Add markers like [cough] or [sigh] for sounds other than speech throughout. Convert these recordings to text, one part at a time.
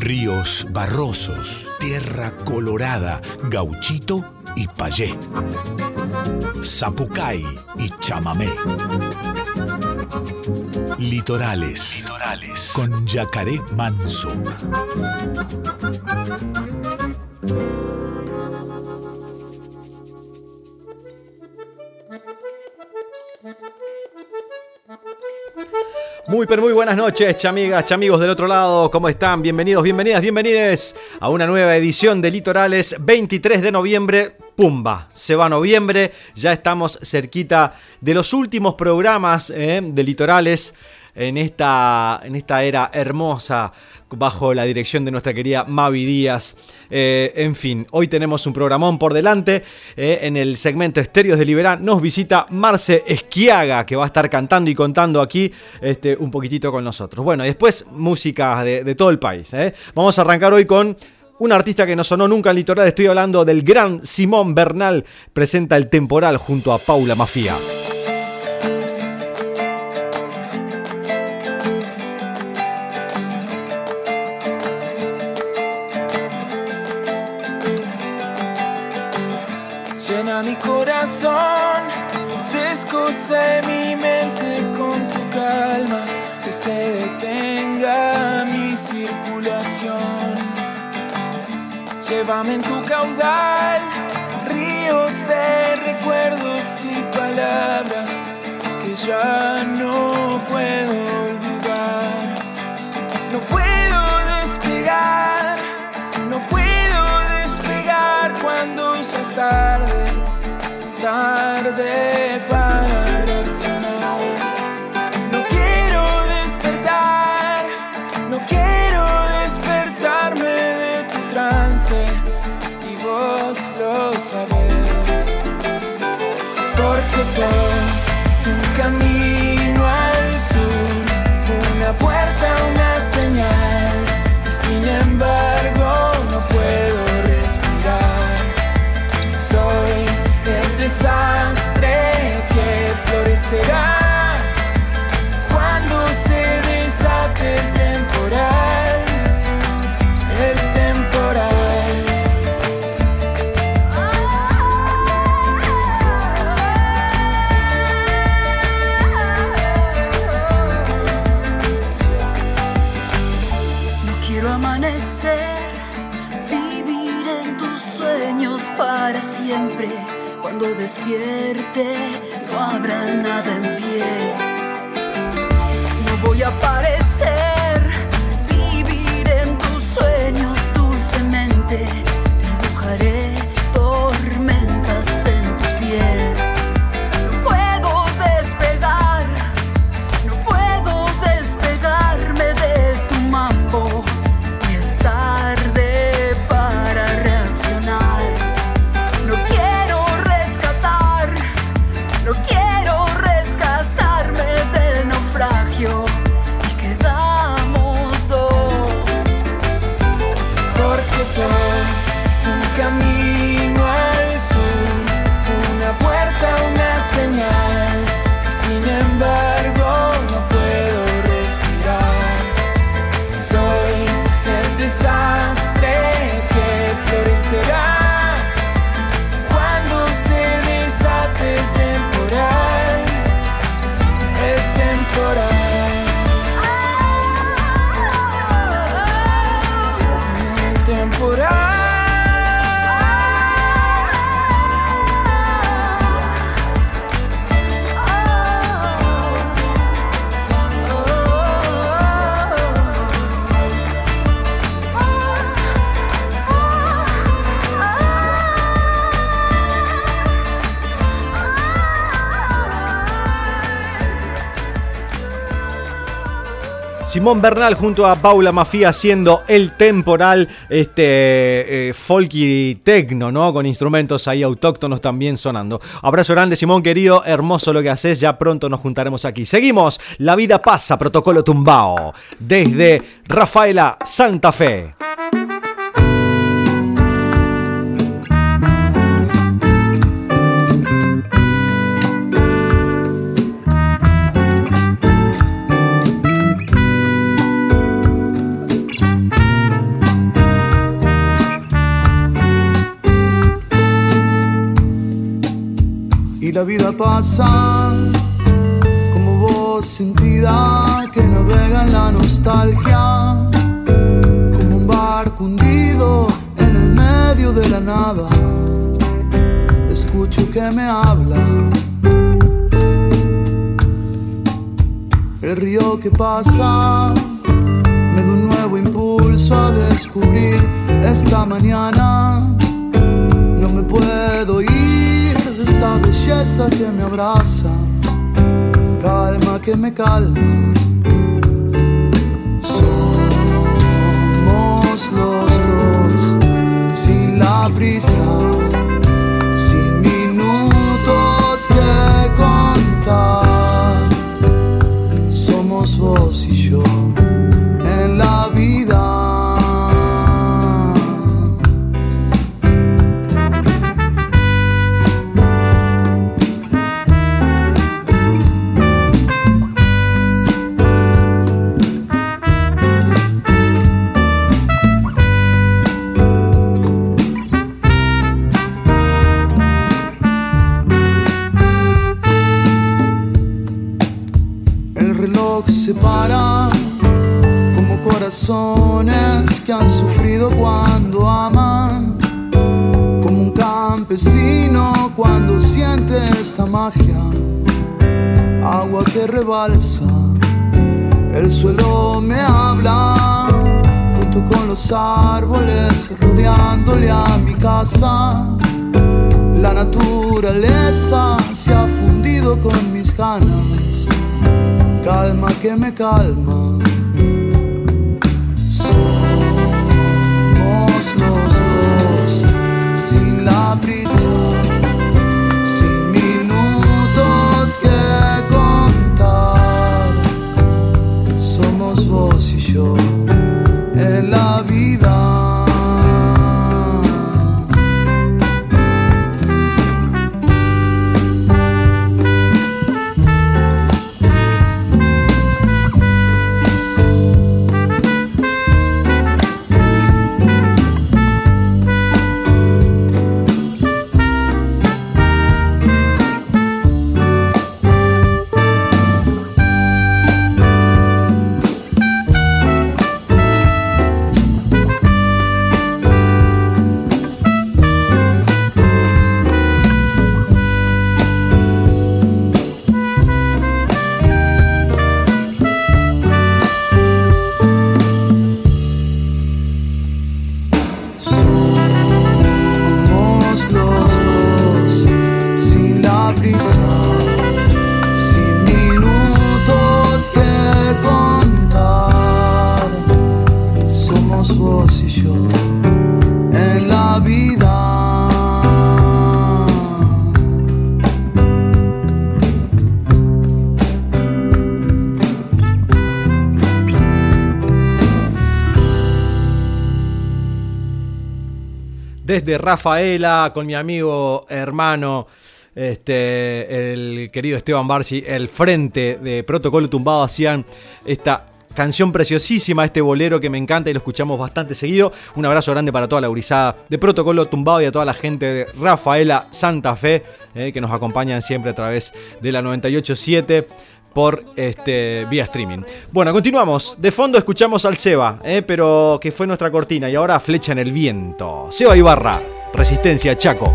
ríos barrosos, tierra colorada, gauchito y payé, zapucay y chamamé. Litorales, Litorales. con yacaré manso. Muy pero muy buenas noches, chamigas, chamigos del otro lado, ¿cómo están? Bienvenidos, bienvenidas, bienvenides a una nueva edición de Litorales, 23 de noviembre, pumba, se va noviembre, ya estamos cerquita de los últimos programas eh, de Litorales en esta, en esta era hermosa bajo la dirección de nuestra querida Mavi Díaz. Eh, en fin, hoy tenemos un programón por delante. Eh, en el segmento Estéreos de Liberán nos visita Marce Esquiaga, que va a estar cantando y contando aquí este, un poquitito con nosotros. Bueno, después música de, todo el país. Eh. Vamos a arrancar hoy con un artista que no sonó nunca en Litoral, estoy hablando del gran Simón Bernal, presenta el temporal junto a Paula Mafia. Llévame en tu caudal, ríos de recuerdos y palabras que ya no puedo olvidar. No puedo despegar, no puedo despegar cuando ya es tarde tarde para despierte no habrá nada en pie. No voy a aparecer, vivir en tus sueños dulcemente. Simón Bernal junto a Paula Mafia haciendo el temporal, este eh, folk y tecno, ¿no? Con instrumentos ahí autóctonos también sonando. Abrazo grande, Simón querido, hermoso lo que haces, ya pronto nos juntaremos aquí. Seguimos, La vida pasa, protocolo tumbao, desde Rafaela Santa Fe. La vida pasa como voz sentida que navega en la nostalgia, como un barco hundido en el medio de la nada. Escucho que me habla. El río que pasa me da un nuevo impulso a descubrir esta mañana. No me puedo ir de esta belleza que me abraza. Calma que me calma. Somos los dos sin la prisa, el suelo me habla, junto con los árboles rodeándole a mi casa. La naturaleza se ha fundido con mis ganas calma que me calma. Desde Rafaela, con mi amigo hermano, este, el querido Esteban Barsi, el frente de Protocolo Tumbado, hacían esta canción preciosísima, este bolero que me encanta y lo escuchamos bastante seguido. Un abrazo grande para toda la gurizada de Protocolo Tumbado y a toda la gente de Rafaela Santa Fe, eh, que nos acompañan siempre a través de la 987 por este vía streaming. Bueno, continuamos. De fondo escuchamos al Seba, eh, pero que fue nuestra cortina y ahora flecha en el viento. Seba Ibarra, Resistencia Chaco.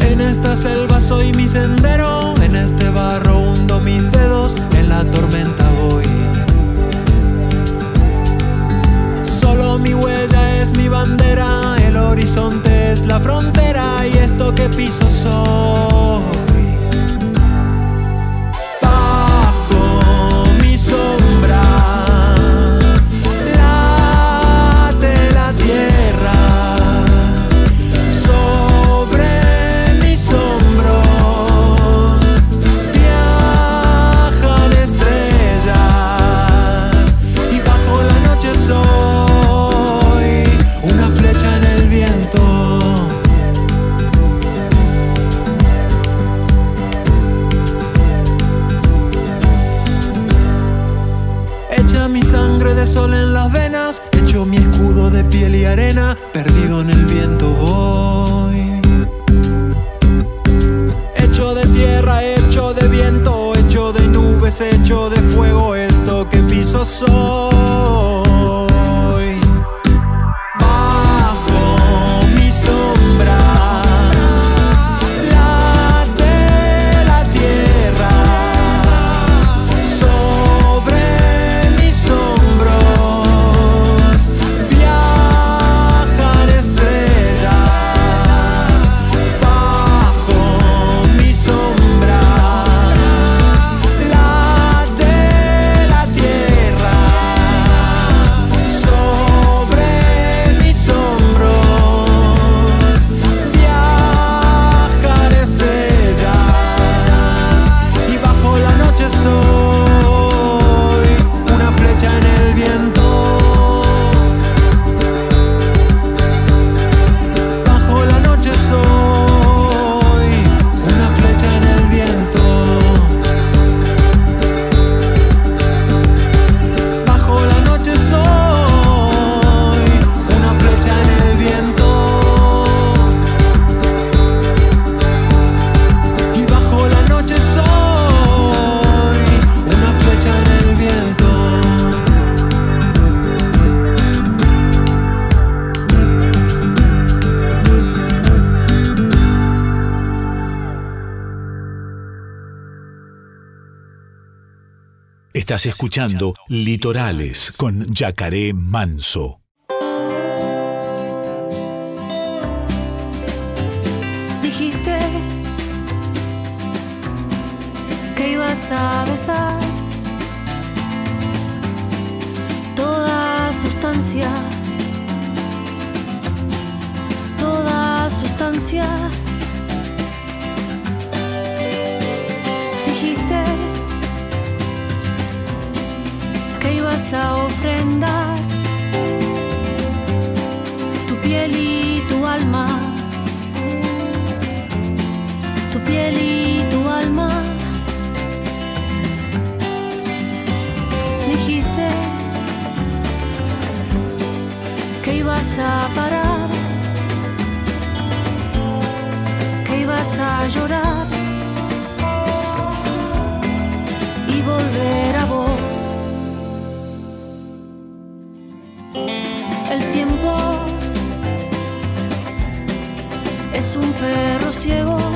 En esta selva soy mi sendero, es la frontera y esto que piso soy. Que Estás escuchando Litorales con Yacaré Manso. A ofrendar tu piel y tu alma, tu piel y tu alma. Dijiste que ibas a parar, que ibas a llorar y volver a vos. Perro ciego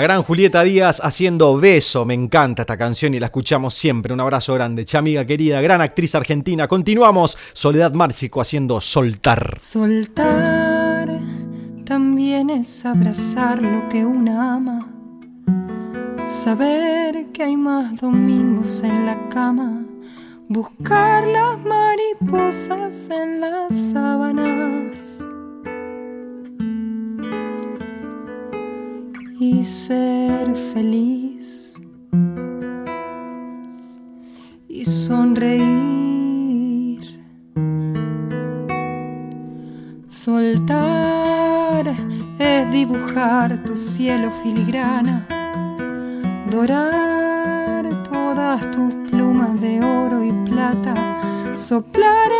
La gran Julieta Díaz haciendo beso, me encanta esta canción y la escuchamos siempre. Un abrazo grande, chamiga querida, gran actriz argentina. Continuamos, Soledad Márcico haciendo soltar. Soltar también es abrazar lo que una ama Saber que hay más domingos en la cama, buscar las mariposas en las sábanas ser feliz. Y sonreír. Soltar es dibujar tu cielo filigrana. Dorar todas tus plumas de oro y plata, soplar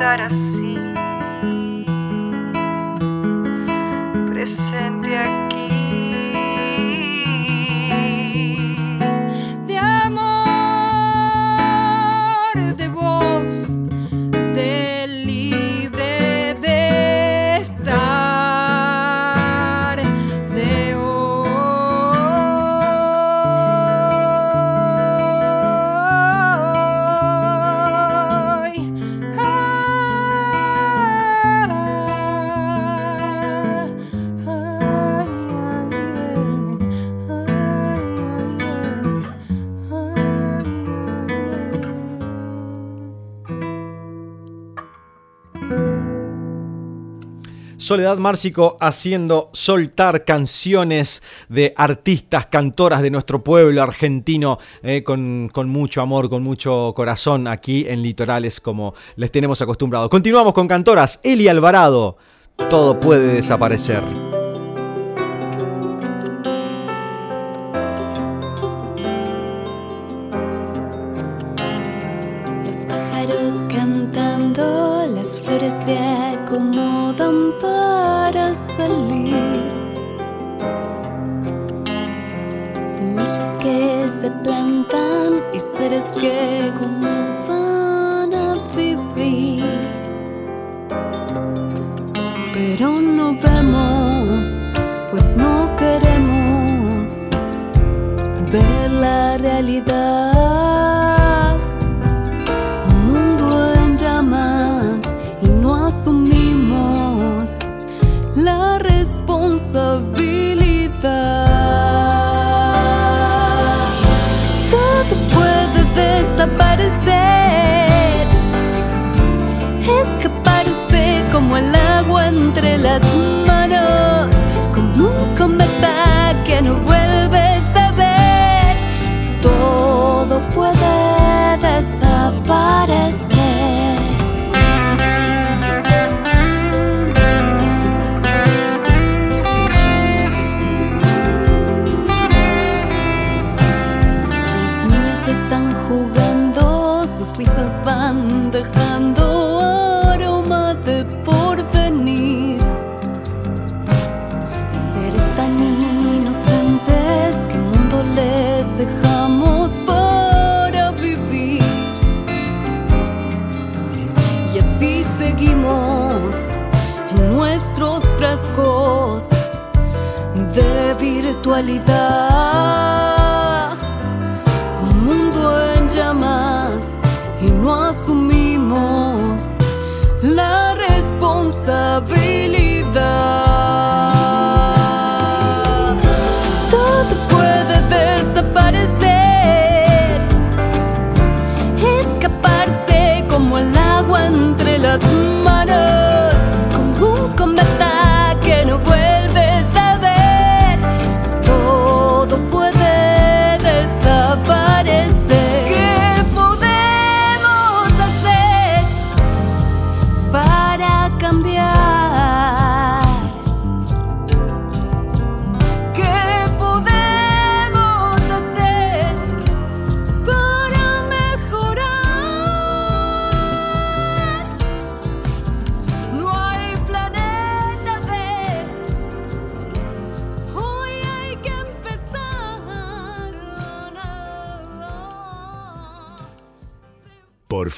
estar así, Soledad Márcico haciendo soltar canciones de artistas, cantoras de nuestro pueblo argentino eh, con, con mucho amor, con mucho corazón aquí en Litorales como les tenemos acostumbrados. Continuamos con cantoras. Eli Alvarado. Todo puede desaparecer.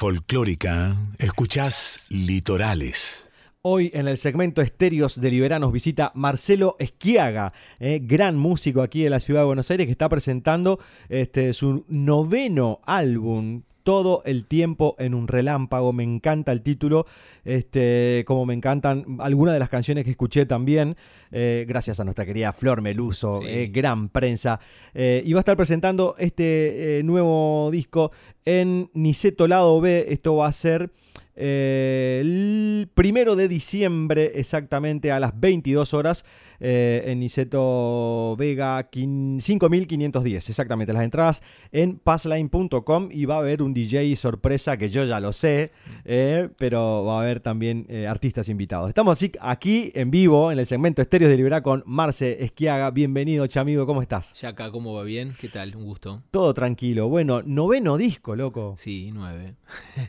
Folclórica, escuchás Litorales. Hoy en el segmento Estéreos de Liberanos visita Marcelo Esquiaga, eh, gran músico aquí de la ciudad de Buenos Aires que está presentando este, su noveno álbum. Todo el tiempo en un relámpago, me encanta el título, este, como me encantan algunas de las canciones que escuché también, eh, gracias a nuestra querida Flor Meluso, Sí. eh, gran prensa. Eh, y va a estar presentando este nuevo disco en Niceto Lado B. Esto va a ser eh, el primero de diciembre, exactamente a las 22 horas, eh, en Niceto Vega 5510. Exactamente, las entradas en passline.com y va a haber un DJ sorpresa que yo ya lo sé, eh, pero va a haber también artistas invitados. Estamos aquí en vivo en el segmento Estéreos de Liberá con Marce Esquiaga. Bienvenido, chamigo, ¿cómo estás? Ya acá, ¿cómo va bien? ¿Qué tal? Un gusto. Todo tranquilo. Bueno, noveno disco, loco. Sí, nueve.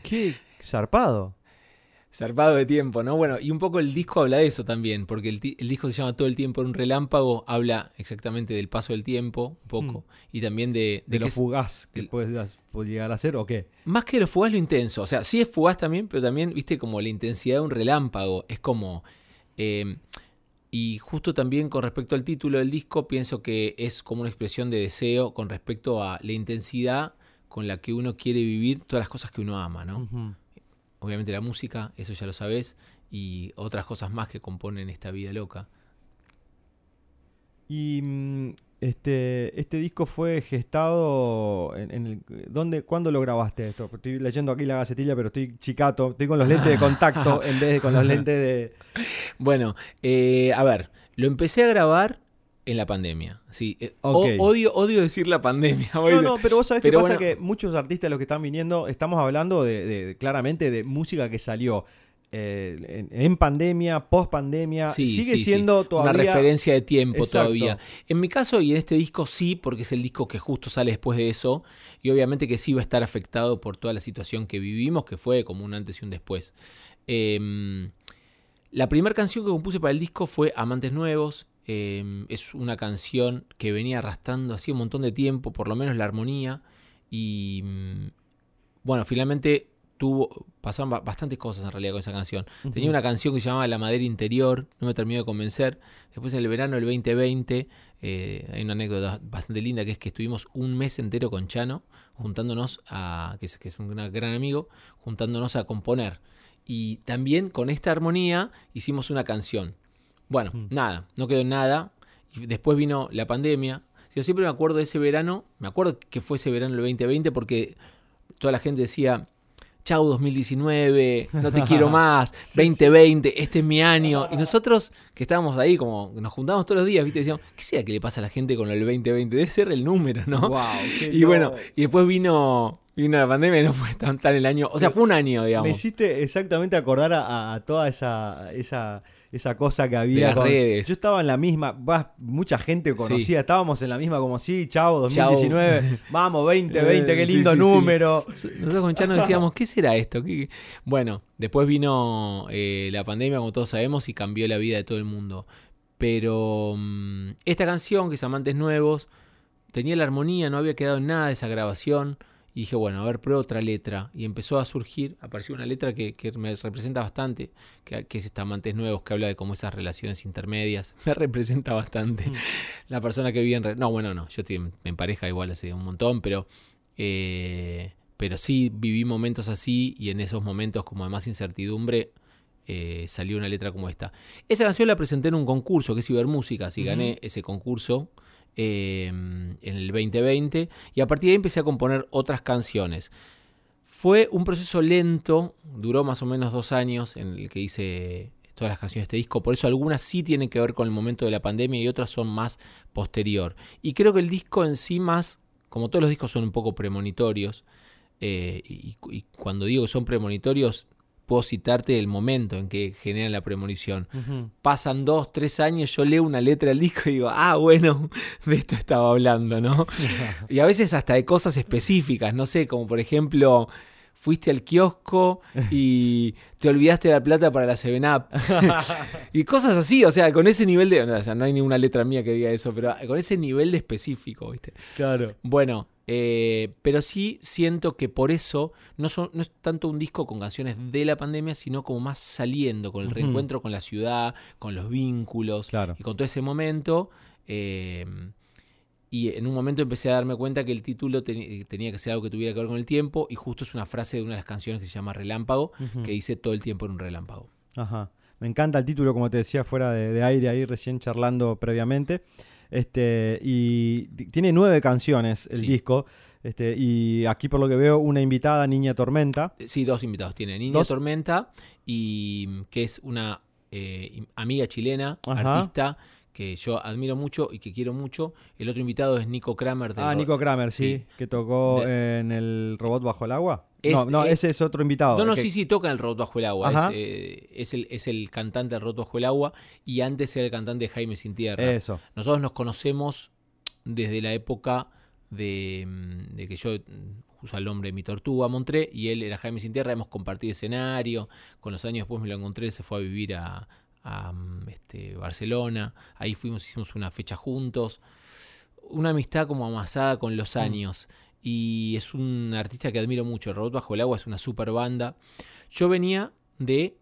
Qué zarpado. Zarpado de tiempo, ¿no? Bueno, y un poco el disco habla de eso también, porque el, disco se llama Todo el tiempo en un relámpago, habla exactamente del paso del tiempo, un poco, y también de... De, lo fugaz que el- puedes puede llegar a ser o qué. Más que lo fugaz, lo intenso. O sea, sí es fugaz también, pero también, viste, como la intensidad de un relámpago. Es como... eh, y justo también con respecto al título del disco, pienso que es como una expresión de deseo con respecto a la intensidad con la que uno quiere vivir todas las cosas que uno ama, ¿no? Obviamente la música, eso ya lo sabes, y otras cosas más que componen esta vida loca. Y mm, este, este disco fue gestado en, en el, ¿dónde, ¿Cuándo lo grabaste esto? Estoy leyendo aquí la gacetilla, pero estoy chicato, estoy con los lentes de contacto [laughs] en vez de con los lentes de... Bueno, eh, a ver, lo empecé a grabar en la pandemia. Sí, eh, o- Ok. odio, odio decir la pandemia. No, no, pero vos sabés Pero que pasa que muchos artistas los que están viniendo, estamos hablando de, de- claramente de música que salió eh, en, en pandemia, post pandemia, Sí, sigue sí, siendo sí. todavía... Una referencia de tiempo Exacto. todavía. En mi caso y en este disco sí, porque es el disco que justo sale después de eso. Y obviamente que sí va a estar afectado por toda la situación que vivimos, que fue como un antes y un después. Em, la primera canción que compuse para el disco fue Amantes Nuevos. Em, es una canción que venía arrastrando hacía un montón de tiempo, por lo menos la armonía. Y mm, bueno, finalmente tuvo pasaron ba- bastantes cosas en realidad con esa canción. Tenía una canción que se llamaba La Madera Interior, no me terminó de convencer. Después en el verano del 2020 eh, hay una anécdota bastante linda que es que estuvimos un mes entero con Chano juntándonos a, que es, que es un gran, gran amigo, juntándonos a componer. Y también con esta armonía hicimos una canción. Bueno, nada, no quedó nada. Y después vino la pandemia. Yo siempre me acuerdo de ese verano, me acuerdo que fue ese verano del 2020 porque toda la gente decía, chau 2019, no te quiero [laughs] más, 2020, este es mi año. Y nosotros que estábamos ahí, como nos juntábamos todos los días, ¿viste? decíamos, ¿qué sea que le pasa a la gente con el 2020? Debe ser el número, ¿no? Wow, y bueno, y después vino, vino la pandemia y no fue tan, tan el año, o sea, fue un año, Me digamos. hiciste exactamente acordar a, a toda esa, esa, esa cosa que había. las con- redes. Yo estaba en la misma, mucha gente conocía, Sí. estábamos en la misma como sí, chao, Chau. 2019, [laughs] vamos, 2020, qué Eh, lindo sí, sí. número. Nosotros con Chano decíamos, ¿qué será esto? ¿Qué- qué? Bueno, después vino eh, la pandemia, como todos sabemos, y cambió la vida de todo el mundo. Pero mm, esta canción, que es Amantes Nuevos, tenía la armonía, no había quedado en nada de esa grabación. Y dije, bueno, a ver, pruebo otra letra. Y empezó a surgir, apareció una letra que, que me representa bastante, que, que es esta Amantes Nuevos, que habla de cómo esas relaciones intermedias. [laughs] Me representa bastante. La persona que vive en... re- No, bueno, no, yo estoy en, en pareja igual hace un montón, pero... eh, pero sí viví momentos así y en esos momentos como de más incertidumbre eh, salió una letra como esta. Esa canción la presenté en un concurso que es Cibermúsica, y gané ese concurso eh, en el 2020 y a partir de ahí empecé a componer otras canciones. Fue un proceso lento, duró más o menos dos años en el que hice todas las canciones de este disco, por eso algunas sí tienen que ver con el momento de la pandemia y otras son más posterior. Y creo que el disco en sí más, como todos los discos son un poco premonitorios, eh, y, y cuando digo que son premonitorios, puedo citarte el momento en que generan la premonición. Pasan dos, tres años, yo leo una letra del disco y digo, ah, bueno, [laughs] de esto estaba hablando, ¿no? [laughs] y a veces hasta de cosas específicas, no sé, como por ejemplo, fuiste al kiosco y [laughs] te olvidaste la plata para la 7-Up. y cosas así, o sea, con ese nivel de... O sea, no hay ninguna letra mía que diga eso, pero con ese nivel de específico, ¿viste? Claro. Bueno, eh, pero sí siento que por eso no, son, no es tanto un disco con canciones de la pandemia, sino como más saliendo, con el reencuentro con la ciudad, con los vínculos Claro. y con todo ese momento. eh, y en un momento empecé a darme cuenta que el título tenía que ser algo que tuviera que ver con el tiempo, y justo es una frase de una de las canciones que se llama Relámpago, que dice todo el tiempo en un relámpago. Ajá. Me encanta el título, como te decía, fuera de, de aire ahí, recién charlando previamente. Este, y tiene nueve canciones el Sí. disco. Este, y aquí por lo que veo, una invitada, Niña Tormenta. Sí, dos invitados tiene. Niña ¿Dos? Tormenta y mm, que es una eh, amiga chilena, Ajá. artista que yo admiro mucho y que quiero mucho. El otro invitado es Nico Kramer. del Ah, Nico Kramer, sí, sí. que tocó De- en el robot bajo el agua. Es- no, no, es- ese es otro invitado. No, no, que- sí, sí, toca en el Robot Bajo el Agua. Es, eh, es el, es el cantante del Robot Bajo el Agua y antes era el cantante de Jaime Sin Tierra. Eso. Nosotros nos conocemos desde la época de, mm, de que yo mm, uso el nombre de mi tortuga, Montré, y él era Jaime Sin Tierra. Hemos compartido escenario. Con los años después me lo encontré, se fue a vivir a, a, mm, este, Barcelona. Ahí fuimos, hicimos una fecha juntos. Una amistad como amasada con los años. Y es un artista que admiro mucho. Robot Bajo el Agua es una super banda. Yo venía de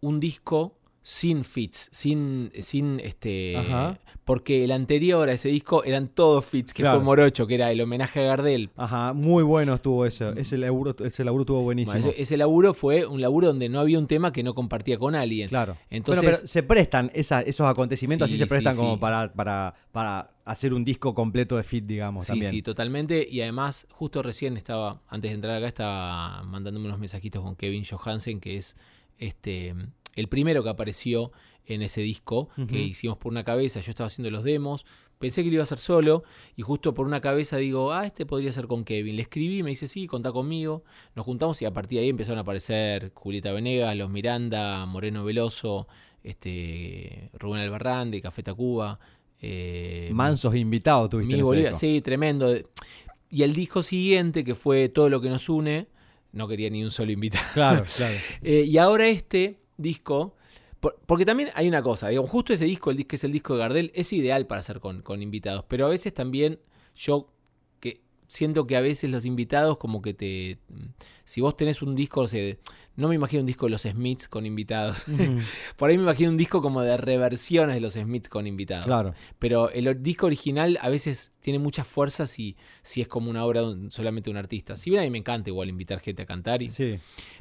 un disco sin fits, sin, sin este. Ajá. Porque el anterior a ese disco eran todos fits, que Claro. fue Morocho, que era el homenaje a Gardel. Ajá, muy bueno estuvo eso. Ese laburo, ese laburo estuvo buenísimo. Bueno, ese, ese laburo fue un laburo donde no había un tema que no compartía con alguien. Claro. Entonces, Bueno, pero se prestan esa- esos acontecimientos, Sí, así se prestan sí, como sí. para, para, para hacer un disco completo de fit, digamos, Sí, también. sí, totalmente. Y además, justo recién estaba, antes de entrar acá, estaba mandándome unos mensajitos con Kevin Johansen, que es este el primero que apareció en ese disco que hicimos por una cabeza. Yo estaba haciendo los demos, pensé que lo iba a hacer solo, y justo por una cabeza digo, ah, este podría ser con Kevin. Le escribí, me dice, sí, contá conmigo. Nos juntamos y a partir de ahí empezaron a aparecer Julieta Venegas, Los Miranda, Moreno Veloso, este Rubén Albarrán de Café Tacuba. eh, Mansos invitados tuviste. mi en ese Bolívar, disco. sí, tremendo. Y el disco siguiente, que fue Todo lo que nos une, no quería ni un solo invitado. Claro, [laughs] claro. Eh, y ahora este disco, por- porque también hay una cosa, digamos, justo ese disco, el disco que es el disco de Gardel, es ideal para hacer con, con invitados, pero a veces también yo siento que a veces los invitados como que te... Si vos tenés un disco, o sea, no me imagino un disco de los Smiths con invitados. [laughs] Por ahí me imagino un disco como de reversiones de los Smiths con invitados. Claro. Pero el disco original a veces tiene muchas fuerzas si, si es como una obra solamente de un artista. Si bien a mí me encanta igual invitar gente a cantar. y- Sí.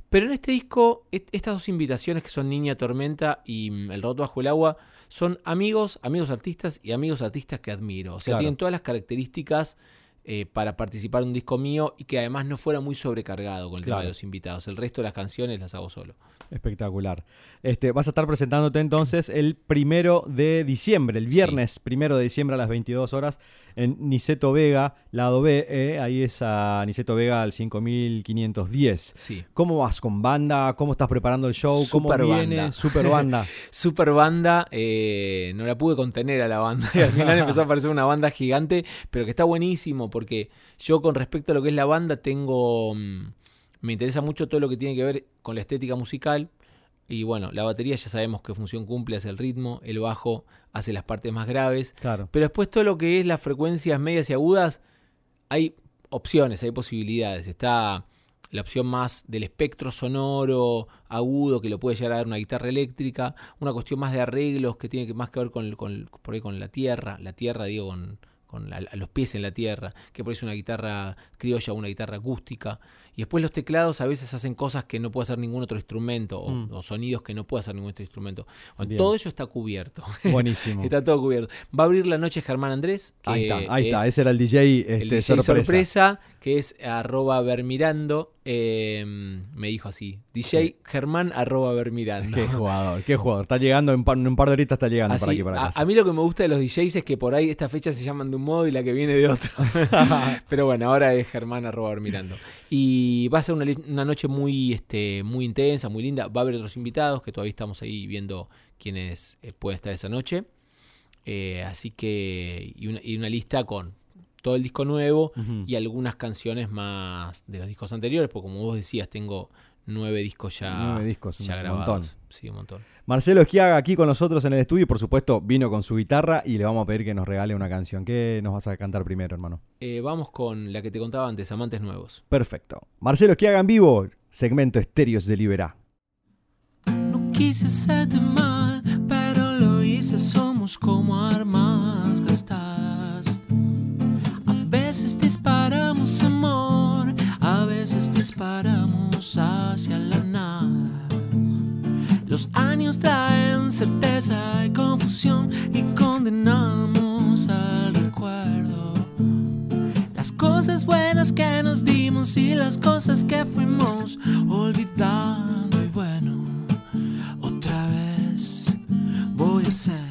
Pero en este disco, est- estas dos invitaciones que son Niña Tormenta y mm, El Roto Bajo el Agua, son amigos, amigos artistas y amigos artistas que admiro. O sea, Claro. tienen todas las características eh, para participar en un disco mío y que además no fuera muy sobrecargado con el tema de los invitados. El resto de las canciones las hago solo. Espectacular. Este, vas a estar presentándote entonces el primero de diciembre, el viernes primero de diciembre a las 22 horas en Niceto Vega, lado B. eh, ahí es a Niceto Vega al 5510. Sí. ¿Cómo vas con banda? ¿Cómo estás preparando el show? ¿Cómo Super viene? banda. Super banda. [laughs] Super banda, eh, no la pude contener a la banda. Y al final [laughs] empezó a parecer una banda gigante, pero que está buenísimo porque yo con respecto a lo que es la banda tengo... mm, me interesa mucho todo lo que tiene que ver con la estética musical. Y bueno, la batería ya sabemos qué función cumple, hace el ritmo, el bajo hace las partes más graves. Claro. Pero después todo lo que es las frecuencias medias y agudas, hay opciones, hay posibilidades. Está la opción más del espectro sonoro agudo que lo puede llegar a dar una guitarra eléctrica, una cuestión más de arreglos que tiene más que ver con, con- por ahí con la tierra, la tierra digo con, con la- los pies en la tierra, que por eso una guitarra criolla una guitarra acústica. Y después los teclados a veces hacen cosas que no puede hacer ningún otro instrumento o, Mm. o sonidos que no puede hacer ningún otro instrumento. Bueno, todo eso está cubierto. [laughs] Buenísimo. Está todo cubierto. Va a abrir la noche Germán Andrés. Que Ahí está, ahí está. es Ese era el DJ, este, el DJ sorpresa. sorpresa. que es arroba vermirando. eh, me dijo así. DJ Germán arroba vermirando. Qué [laughs] jugador, qué jugador. Está llegando, en, par- en un par de horitas está llegando Así, para aquí, para a, casa. a mí lo que me gusta de los DJs es que por ahí estas fechas se llaman de un modo y la que viene de otro. [laughs] Pero bueno, ahora es Germán arroba vermirando. Y va a ser una, una noche muy, este, muy intensa, muy linda. Va a haber otros invitados que todavía estamos ahí viendo quiénes eh, pueden estar esa noche. Eh, así que, y una, y una lista con todo el disco nuevo y algunas canciones más de los discos anteriores, porque como vos decías, tengo nueve discos ya, Nueve discos, ya un grabados. montón. Sí, un montón. Marcelo Esquiaga aquí con nosotros en el estudio y por supuesto vino con su guitarra y le vamos a pedir que nos regale una canción. ¿Qué nos vas a cantar primero, hermano? Eh, vamos con la que te contaba antes, Amantes Nuevos. Perfecto. Marcelo Esquiaga en vivo, segmento Estéreos de Liberá. No quise hacerte mal, pero lo hice, somos como armas gastadas. A veces disparamos amor, a veces disparamos hacia la certeza y confusión y condenamos al recuerdo. Las cosas buenas que nos dimos y las cosas que fuimos olvidando. Y bueno, otra vez voy a ser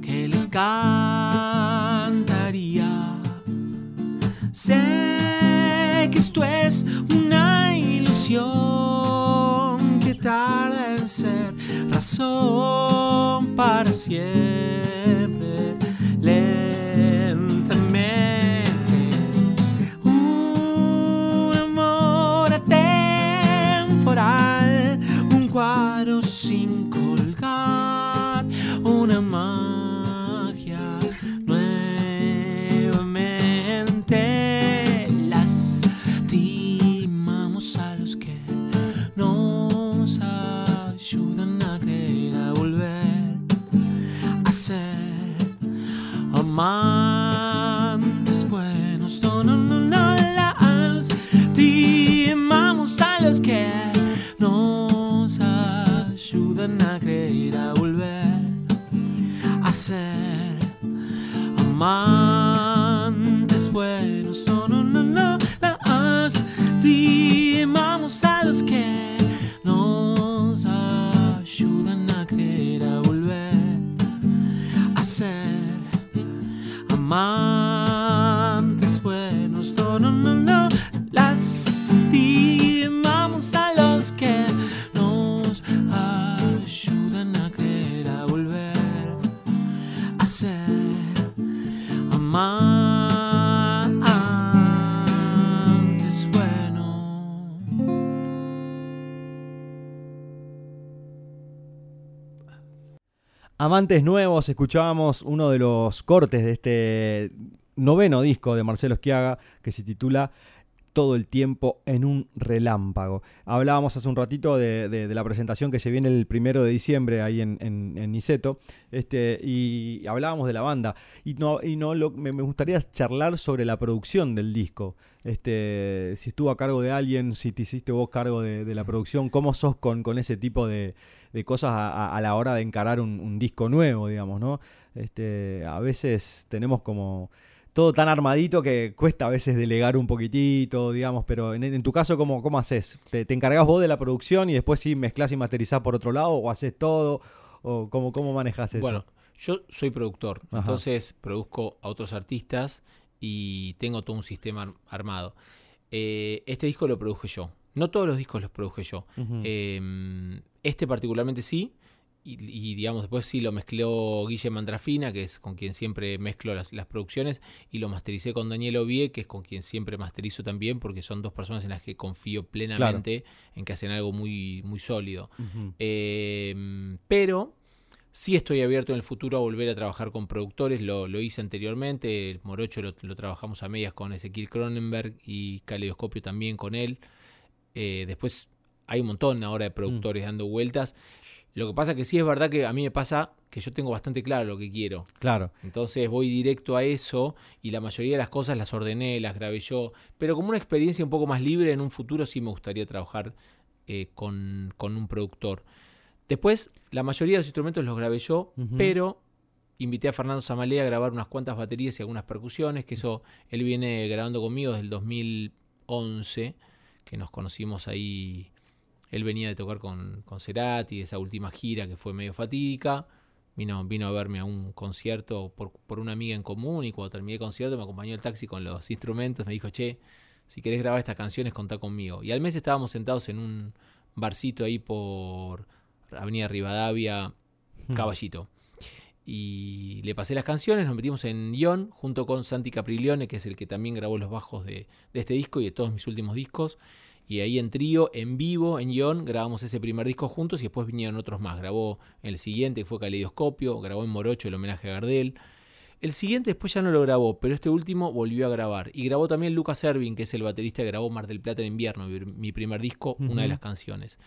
que le cantaría. Sé que esto es una ilusión que tarda en ser razón para siempre. Amantes nuevos, escuchábamos uno de los cortes de este noveno disco de Marcelo Esquiaga que se titula Todo el tiempo en un relámpago. Hablábamos hace un ratito de, la presentación que se viene el primero de diciembre ahí en, en, Niceto este, y hablábamos de la banda. Y, no, y no me, gustaría charlar sobre la producción del disco. Este, si estuvo a cargo de alguien, si te hiciste vos cargo de, la producción, ¿cómo sos con, con ese tipo de, cosas a la hora de encarar un, un disco nuevo, digamos, ¿no? Este, a veces tenemos como todo tan armadito que cuesta a veces delegar un poquitito, digamos, pero en, en tu caso, ¿cómo, cómo haces? ¿Te, te encargas vos de la producción y después sí mezclas y masterizás por otro lado o haces todo? ¿O cómo, cómo manejas eso? Bueno, yo soy productor, Ajá. entonces produzco a otros artistas y tengo todo un sistema ar- armado. Eh, este disco lo produje yo. No todos los discos los produje yo. Eh, este particularmente sí. Y, y, digamos, después sí lo mezcló Guille Mandrafina, que es con quien siempre mezclo las, las producciones, y lo mastericé con Daniel Ovie, que es con quien siempre masterizo también, porque son dos personas en las que confío plenamente en que hacen algo muy, muy sólido. Eh, pero sí estoy abierto en el futuro a volver a trabajar con productores. Lo, lo hice anteriormente. El Morocho lo, lo trabajamos a medias con Ezequiel Cronenberg y Caleidoscopio también con él. Eh, después hay un montón ahora de productores dando vueltas. Lo que pasa que sí es verdad que a mí me pasa que yo tengo bastante claro lo que quiero. Claro. Entonces voy directo a eso y la mayoría de las cosas las ordené, las grabé yo. Pero como una experiencia un poco más libre en un futuro sí me gustaría trabajar eh, con, con un productor. Después, la mayoría de los instrumentos los grabé yo, pero invité a Fernando Samalé a grabar unas cuantas baterías y algunas percusiones, que eso él viene grabando conmigo desde el 2011, que nos conocimos ahí. Él venía de tocar con, con Cerati, esa última gira que fue medio fatídica. Vino, vino a verme a un concierto por, por una amiga en común y cuando terminé el concierto me acompañó el taxi con los instrumentos. Me dijo, che, si querés grabar estas canciones, contá conmigo. Y al mes estábamos sentados en un barcito ahí por Avenida Rivadavia, Caballito. Y le pasé las canciones, nos metimos en guion junto con Santi Capriglione, que es el que también grabó los bajos de, de este disco y de todos mis últimos discos. Y ahí en trío, en vivo, en guion, grabamos ese primer disco juntos y después vinieron otros más. Grabó el siguiente, que fue Caleidoscopio, grabó en Morocho el homenaje a Gardel. El siguiente después ya no lo grabó, pero este último volvió a grabar. Y grabó también Lucas Ervin, que es el baterista que grabó Mar del Plata en invierno, mi, primer disco, una de las canciones.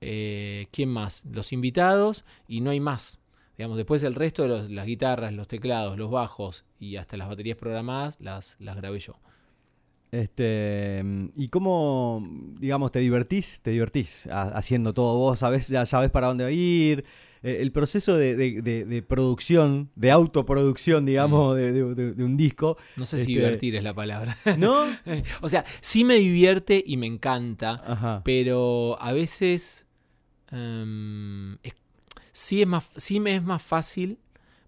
Eh, ¿Quién más? Los invitados y no hay más. Digamos, después el resto de los- las guitarras, los teclados, los bajos y hasta las baterías programadas las, las grabé yo. Este, ¿y cómo, digamos, te divertís? Te divertís ha- haciendo todo vos, sabés, ya sabes para dónde ir. Eh, el proceso de, de- de- de producción, de autoproducción, digamos, de, un disco. No sé si Este, divertir es la palabra. ¿No? [laughs] o sea, sí me divierte y me encanta, Ajá. pero a veces em, es- sí, es más, sí me es más fácil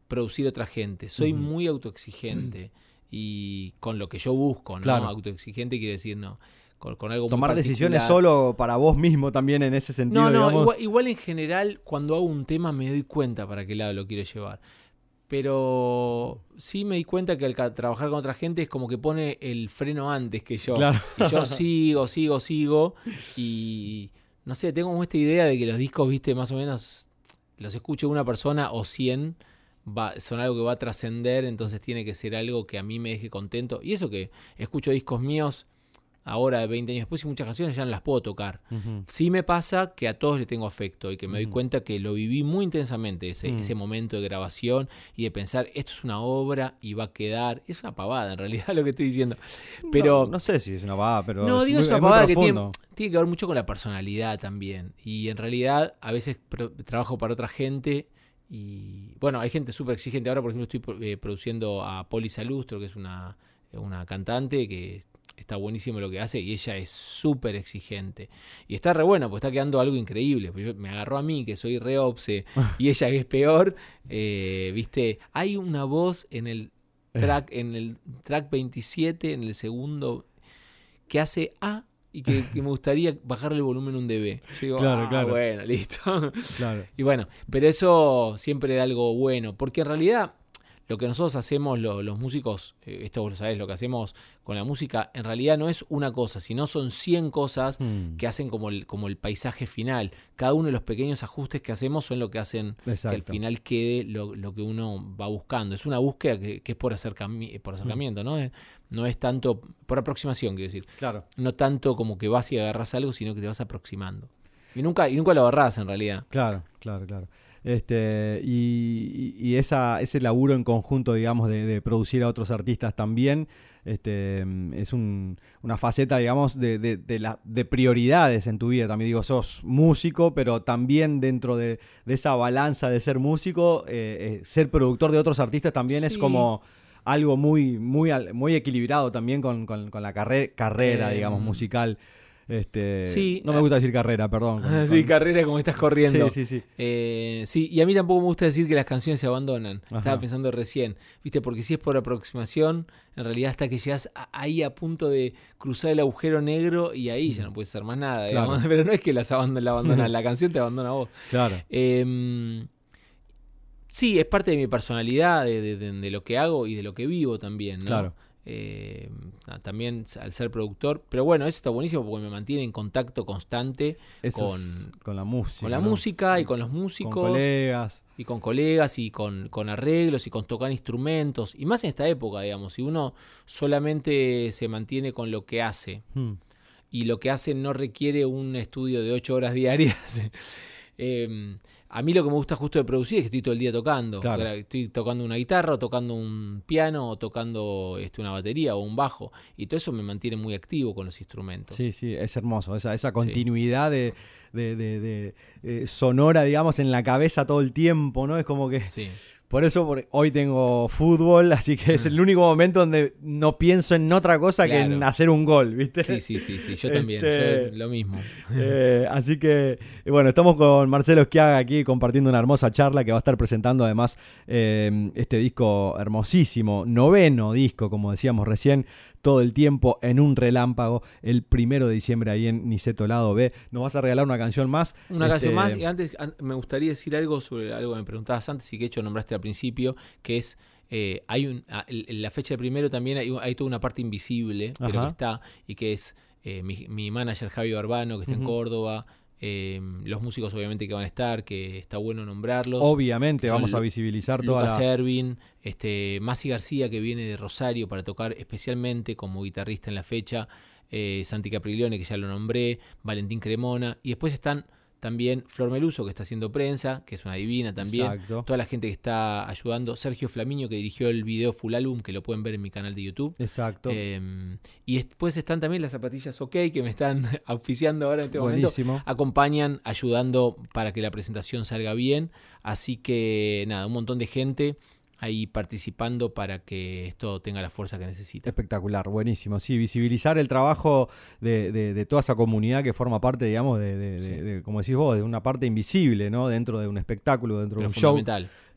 producir otra gente. Soy muy autoexigente y con lo que yo busco, ¿no? Claro. Autoexigente quiere decir, no, con, con algo muy Tomar decisiones solo para vos mismo también en ese sentido. No, no, digamos. igual, igual en general cuando hago un tema me doy cuenta para qué lado lo quiero llevar. Pero sí me di cuenta que al trabajar con otra gente es como que pone el freno antes que yo. Claro. Y yo sigo, sigo, sigo. Y no sé, tengo como esta idea de que los discos, viste, más o menos los escuche una persona o 100, va, son algo que va a trascender, entonces tiene que ser algo que a mí me deje contento. Y eso que escucho discos míos ahora, 20 años después, y muchas canciones ya no las puedo tocar. Ujú. Sí me pasa que a todos le tengo afecto y que me doy cuenta que lo viví muy intensamente, ese, Mm. ese momento de grabación y de pensar, esto es una obra y va a quedar. Es una pavada en realidad [laughs] lo que estoy diciendo. Pero no, no sé si es una pavada, pero. no, es digo, muy- es una pavada que tiene, tiene que ver mucho con la personalidad también. Y en realidad, a veces trabajo para otra gente. Y bueno, hay gente súper exigente. Ahora, por ejemplo, estoy eh, produciendo a Poli Salustro, que es una, una cantante que está buenísimo lo que hace y ella es súper exigente. Y está re bueno, porque está quedando algo increíble. Yo- me agarró a mí, que soy re obse, [laughs] y ella que es peor. eh, Viste, hay una voz en el track, en el track 27, en el segundo, que hace A y que, que me gustaría bajarle el volumen un dB. Yo digo, Claro, "Ah, claro. bueno, [laughs] listo. Claro. y bueno, pero eso siempre da algo bueno, porque en realidad lo que nosotros hacemos, lo- los músicos, eh, esto vos lo sabés, lo que hacemos con la música, en realidad no es una cosa, sino son 100 cosas Mm. que hacen como el, como el paisaje final. Cada uno de los pequeños ajustes que hacemos son lo que hacen que al final quede lo, lo que uno va buscando. Es una búsqueda que, que es por, acercami- por acercamiento, ¿no? Es- No es tanto, por aproximación, quiero decir. Claro. No tanto como que vas y agarras algo, sino que te vas aproximando. Y nunca, y nunca lo agarrás en realidad. Claro, claro, claro. Este, y, y- esa, ese laburo en conjunto, digamos, de, de producir a otros artistas también, este, es un- una faceta, digamos, de, de- de la- de prioridades en tu vida. También digo, sos músico, pero también dentro de, de esa balanza de ser músico, eh, eh, ser productor de otros artistas también es como algo muy, muy, muy equilibrado también con, con- con la carre- carrera, Eh, digamos, musical. Este, sí, no me eh, gusta decir carrera, perdón. con- [laughs] sí, con- carrera como estás corriendo. Sí, sí, sí. Eh, sí, y a mí tampoco me gusta decir que las canciones se abandonan. Ajá. Estaba pensando recién, ¿viste? Porque si es por aproximación, en realidad hasta que llegas a- ahí a punto de cruzar el agujero negro y ahí ya no puedes hacer más nada, Claro. [laughs] Pero no es que las abandon, la abandonan, [laughs] la canción te abandona a vos. Claro. Eh, sí, es parte de mi personalidad, de, de- de- de lo que hago y de lo que vivo también, ¿no? Claro. Eh, también al ser productor. Pero bueno, eso está buenísimo porque me mantiene en contacto constante con, es con la música. con la ¿no? música y con los Con músicos colegas. y con colegas y con, con arreglos y con tocar instrumentos. Y más en esta época, digamos, si uno solamente se mantiene con lo que hace Hmm. y lo que hace no requiere un estudio de ocho horas [laughs] diarias, Eh, a mí lo que me gusta justo de producir es que estoy todo el día tocando. Claro. Estoy tocando una guitarra, o tocando un piano, o tocando este, una batería o un bajo. Y todo eso me mantiene muy activo con los instrumentos. Sí, sí, es hermoso. Esa, esa continuidad de, de- de- de, eh, sonora, digamos, en la cabeza todo el tiempo, ¿no? Es como que. Sí. Por eso por- hoy tengo fútbol, [laughs] así que es el único momento donde no pienso en otra cosa que en hacer un gol, ¿viste? Sí, sí, sí, sí, yo también, Este, yo lo mismo. Eh, así que, bueno, estamos con Marcelo Esquiaga aquí compartiendo una hermosa charla que va a estar presentando además eh, este disco hermosísimo, noveno disco, como decíamos recién, todo el tiempo en un relámpago, el primero de diciembre ahí en Niceto Lado B. Nos vas a regalar una canción más. Una Este, canción más, y antes an- me gustaría decir algo sobre algo que me preguntabas antes y que de hecho nombraste al principio, que es, eh, hay un, a- el- en la fecha de primero también hay, hay toda una parte invisible, pero Ajá. que está, y que es eh, mi, mi manager Javi Barbano, que está en. Córdoba, eh, los músicos obviamente que van a estar, que está bueno nombrarlos. Obviamente vamos a visibilizar toda Lucas la... Ervin, este, Masi García que viene de Rosario para tocar especialmente como guitarrista en la fecha, eh, Santi Capriglione que ya lo nombré, Valentín Cremona y después están también Flor Meluso que está haciendo prensa, que es una divina también, Exacto. toda la gente que está ayudando, Sergio Flamiño que dirigió el video Full Album que lo pueden ver en mi canal de YouTube. Exacto. Eh, y después están también las zapatillas OK que me están [laughs] auspiciando ahora en este momento Buenísimo. acompañan ayudando para que la presentación salga bien. Así que nada, un montón de gente ahí participando para que esto tenga la fuerza que necesita. Espectacular, buenísimo. Sí, visibilizar el trabajo de, de- de toda esa comunidad que forma parte, digamos, de, de- Sí. como decís vos, de una parte invisible, ¿no? Dentro de un espectáculo, dentro Pero de un show.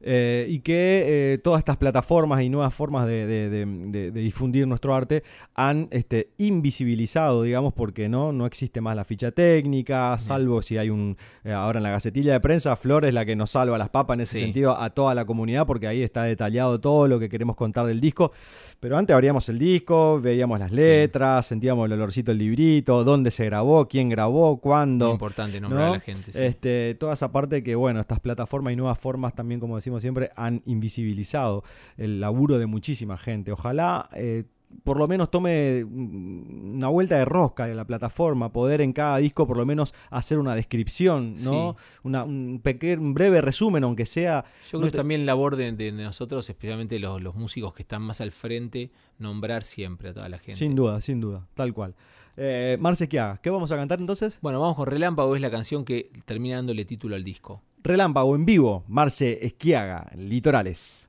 Eh, y que eh, todas estas plataformas y nuevas formas de, de- de- de- de difundir nuestro arte han este, invisibilizado, digamos, porque no, no existe más la ficha técnica, salvo si hay un. eh, ahora en la gacetilla de prensa, Flor es la que nos salva las papas en ese Sí. sentido a toda la comunidad, porque ahí está detallado todo lo que queremos contar del disco. Pero antes abríamos el disco, veíamos las letras, sentíamos el olorcito del librito, dónde se grabó, quién grabó, Muy cuándo. importante nombrar ¿no? a la gente. sí. Este, toda esa parte que, bueno, estas plataformas y nuevas formas también, como decimos siempre, han invisibilizado el laburo de muchísima gente. Ojalá eh, por lo menos tome mm, una vuelta de rosca en la plataforma, poder en cada disco por lo menos hacer una descripción, ¿no? Una, un, peque- un breve resumen, aunque sea... Yo creo que es te- también labor de, de nosotros, especialmente los, los músicos que están más al frente, nombrar siempre a toda la gente. Sin duda, sin duda, tal cual. Eh, Marce Quiaga, ¿qué vamos a cantar entonces? Bueno, vamos con Relámpago, es la canción que termina dándole título al disco. Relámpago en vivo, Marce Esquiaga, Litorales.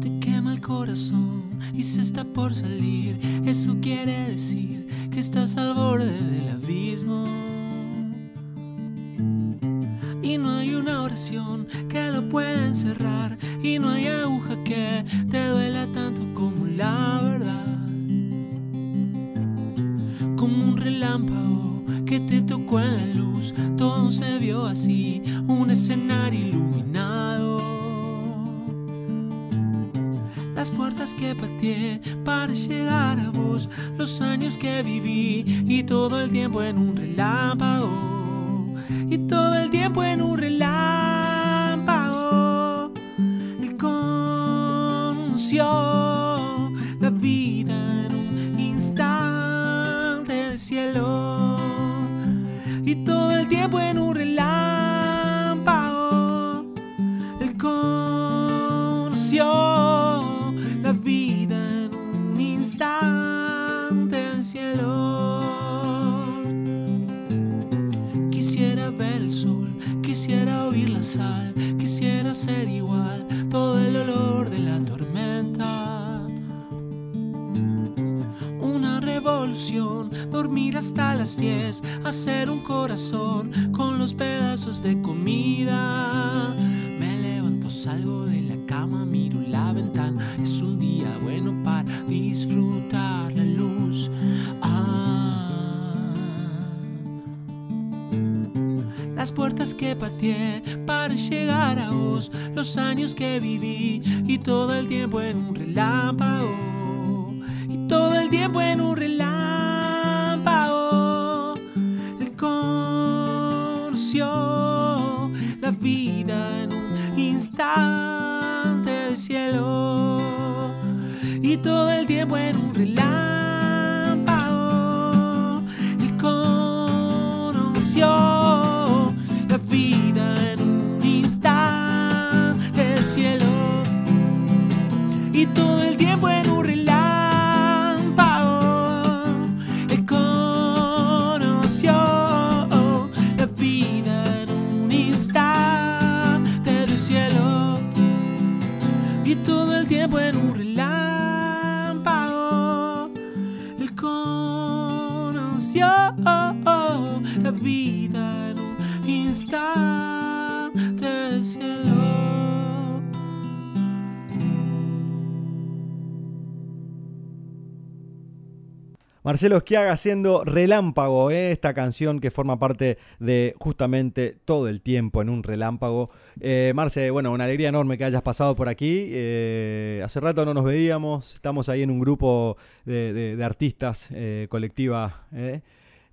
Te quema el corazón y se está por salir. Eso quiere decir que estás al borde del abismo. Y no hay una oración que lo pueda encerrar. Y no hay aguja que te duela tanto como la verdad. Relámpago que te tocó en la luz. Todo se vio así, un escenario iluminado. Las puertas que pateé para llegar a vos, los años que viví y todo el tiempo en un relámpago. Y todo el tiempo en un relámpago. Él conoció el tiempo en un relámpago. Él conoció la vida en un instante del cielo. Quisiera ver el sol, quisiera oír la sal, quisiera ser igual, todo el olor de la tormenta. Dormir hasta las 10, hacer un corazón con los pedazos de comida. Me levanto, salgo de la cama, miro la ventana. Es un día bueno para disfrutar la luz. Ah. Las puertas que pateé para llegar a vos, los años que viví y todo el tiempo en un relámpago. Y todo el tiempo en un relámpago. La vida en un instante del cielo. Y y todo el tiempo en un relámpago. Él conoció la vida en un instante del cielo y todo el tiempo cielo. Marcelo Esquiaga haciendo Relámpago, ¿eh? esta canción que forma parte de justamente todo el tiempo en un relámpago. Eh, Marce, bueno, una alegría enorme que hayas pasado por aquí. Eh, hace rato no nos veíamos, estamos ahí en un grupo de, artistas, eh, colectiva,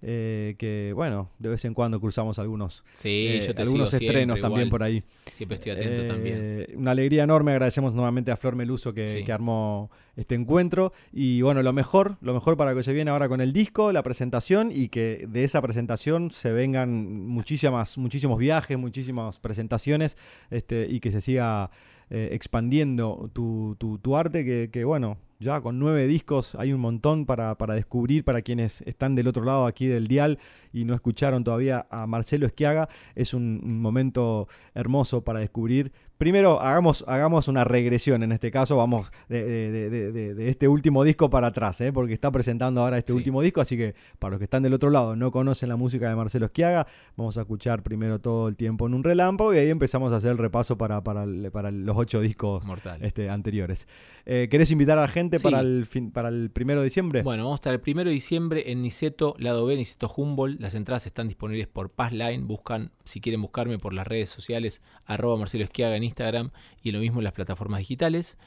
¿eh? Que bueno, de vez en cuando cruzamos algunos, Sí, eh, yo te algunos siempre, estrenos también igual. por ahí. Siempre estoy atento Eh, también. Una alegría enorme, agradecemos nuevamente a Flor Meluso que, Sí. que armó este encuentro. Y bueno, lo mejor, lo mejor para que se viene ahora con el disco, la presentación, y que de esa presentación se vengan muchísimas, muchísimos viajes, muchísimas presentaciones, este, y que se siga eh, expandiendo tu, tu- tu arte, que, que, bueno, ya con nueve discos hay un montón para, para descubrir para quienes están del otro lado aquí del dial y no escucharon todavía a Marcelo Esquiaga. Es un, un momento hermoso para descubrir. Primero, hagamos, hagamos una regresión en este caso, vamos de, de- de- este último disco para atrás, ¿eh? porque está presentando ahora este Sí. último disco, así que para los que están del otro lado no conocen la música de Marcelo Esquiaga, vamos a escuchar primero todo el tiempo en un relámpago y ahí empezamos a hacer el repaso para, para, para los ocho discos Mortal. este, anteriores. Eh, ¿Querés invitar a la gente Sí. para, el fin, para el primero de diciembre? Bueno, vamos a estar el primero de diciembre en Niceto, lado B, Niceto Humboldt. Las entradas están disponibles por Passline. Buscan, si quieren buscarme por las redes sociales, arroba Marcelo Esquiaga en Instagram y lo mismo en las plataformas digitales.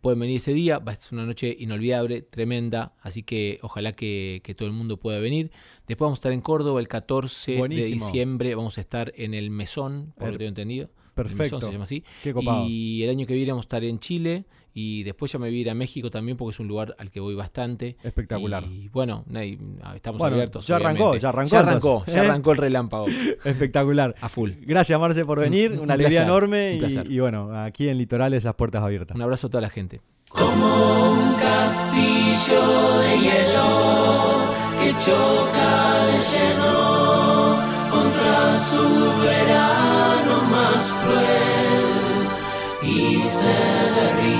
Pueden venir ese día, va a ser una noche inolvidable, tremenda, así que ojalá que, que todo el mundo pueda venir. Después vamos a estar en Córdoba el 14 de diciembre, vamos a estar en el Mesón, por lo que tengo entendido. El Mesón perfecto. se llama así. Qué copado. Y el año que viene vamos a estar en Chile y después ya me voy a ir a México también porque es un lugar al que voy bastante. Espectacular. Y bueno, nadie- estamos Bueno, abiertos. ya arrancó, obviamente. ya arrancó Ya arrancó, entonces, ya ¿eh? [laughs] arrancó el relámpago Espectacular. a full. Gracias, Marce, por venir. Un- Una un alegría placer, enorme. un y- placer. Y, bueno, aquí en Litorales las puertas abiertas. Un abrazo a toda la gente. como un castillo de hielo que choca de lleno contra su verano más cruel y se derrite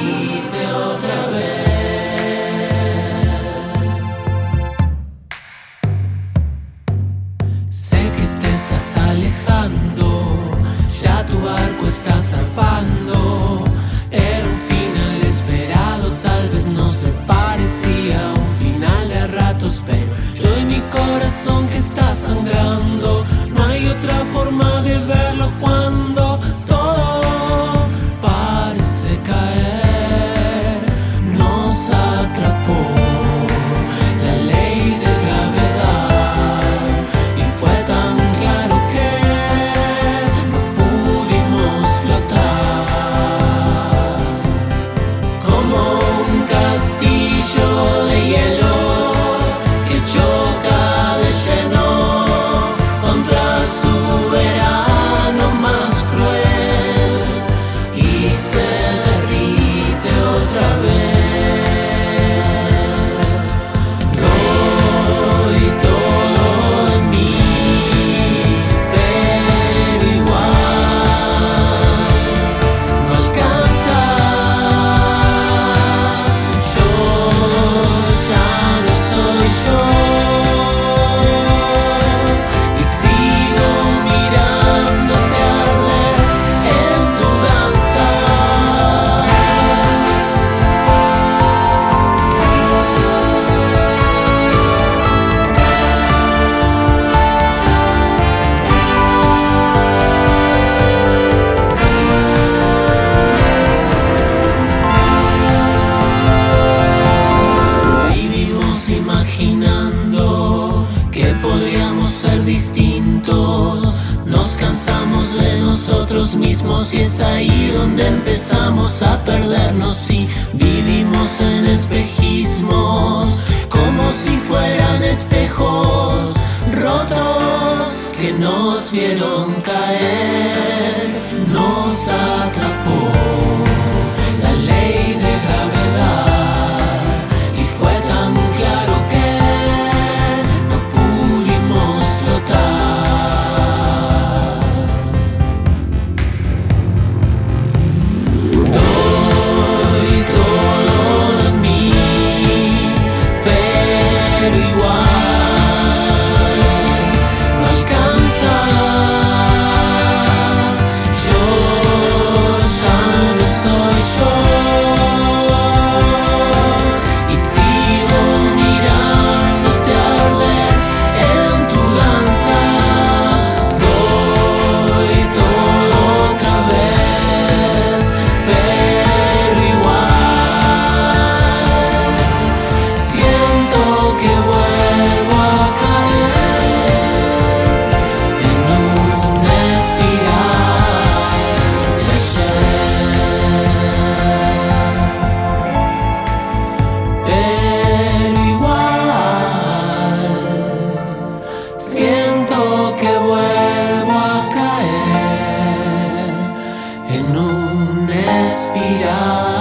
espiral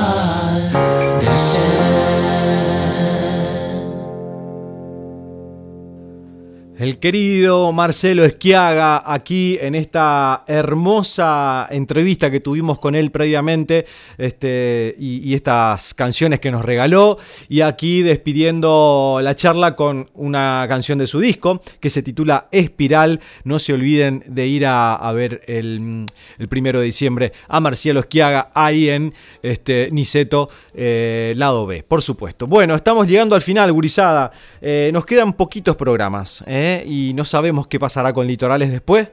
Querido Marcelo Esquiaga aquí en esta hermosa entrevista que tuvimos con él previamente este, y, estas canciones que nos regaló y aquí despidiendo la charla con una canción de su disco que se titula Espiral. No se olviden de ir a, ver el, el primero de diciembre a Marcelo Esquiaga ahí en este, Niceto, eh, lado B, por supuesto. Bueno, estamos llegando al final, gurizada. Eh, nos quedan poquitos programas ¿eh? Y no sabemos qué pasará con Litorales después.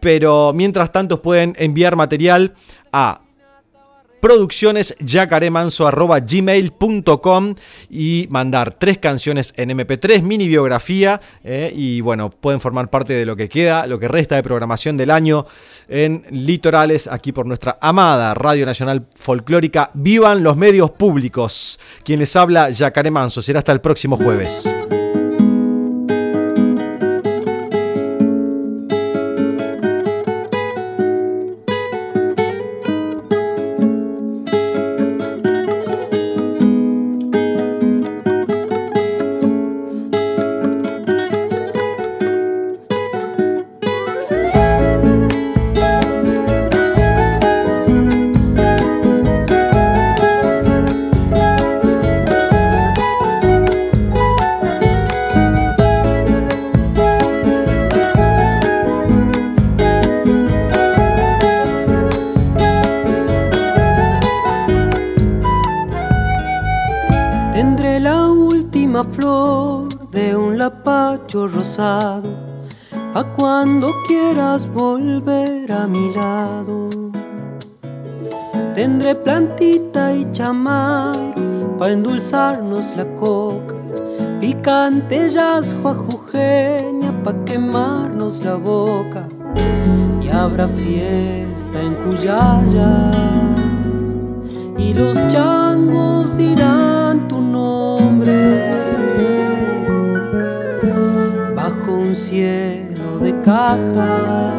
Pero mientras tanto pueden enviar material a produccionesyacaremanso.gmail.com y mandar tres canciones en MP3, mini biografía eh, y bueno, pueden formar parte de lo que queda, lo que resta de programación del año en Litorales, aquí por nuestra amada Radio Nacional Folclórica. Vivan los medios públicos. Quien les habla, Yacaré Manso. Será hasta el próximo jueves. Última flor de un lapacho rosado, a cuando quieras volver a mi lado. Tendré plantita y chamar pa' endulzarnos la coca, picante yasjo ajujeña pa' quemarnos la boca. Y habrá fiesta en Cuyaya y los changos dirán cajas.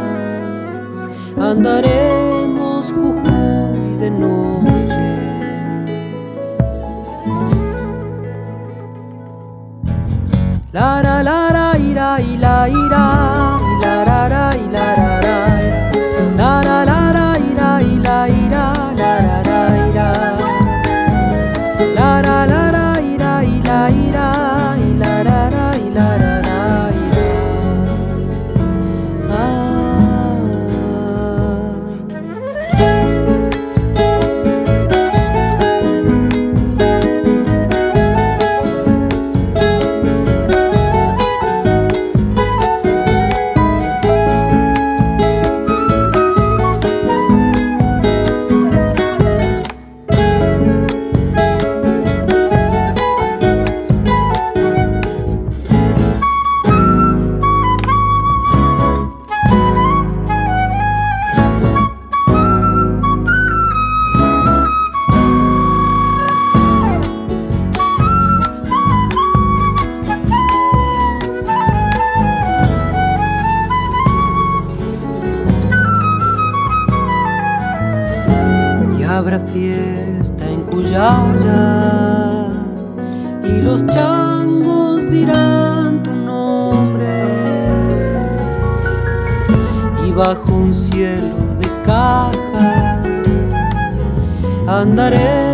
Andaremos Jujuy de noche. La la la la ira y la ira habrá fiesta en Cuyaya. Y los changos dirán tu nombre. Y bajo un cielo de cajas andaremos